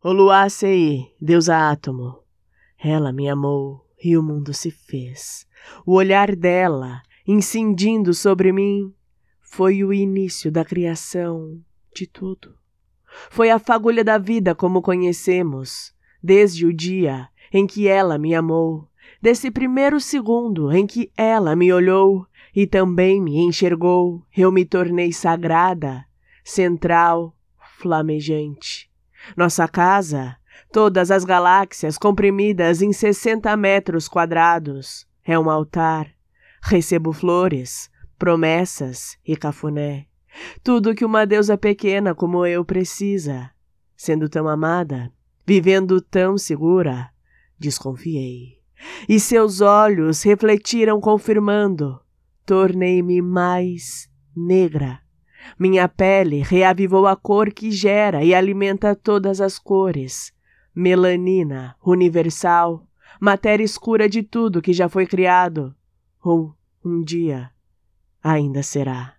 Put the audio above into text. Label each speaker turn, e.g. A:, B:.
A: Oluacei, deusa átomo. Ela me amou e o mundo se fez. O olhar dela, incendindo sobre mim, foi o início da criação de tudo. Foi a fagulha da vida como conhecemos, desde o dia em que ela me amou, desse primeiro segundo em que ela me olhou e também me enxergou, eu me tornei sagrada, central, flamejante. Nossa casa, todas as galáxias comprimidas em 60 metros quadrados, é um altar. Recebo flores, promessas e cafuné. Tudo que uma deusa pequena como eu precisa. Sendo tão amada, vivendo tão segura, desconfiei. E seus olhos refletiram confirmando. Tornei-me mais negra. Minha pele reavivou a cor que gera e alimenta todas as cores. Melanina, universal, matéria escura de tudo que já foi criado, ou um dia ainda será.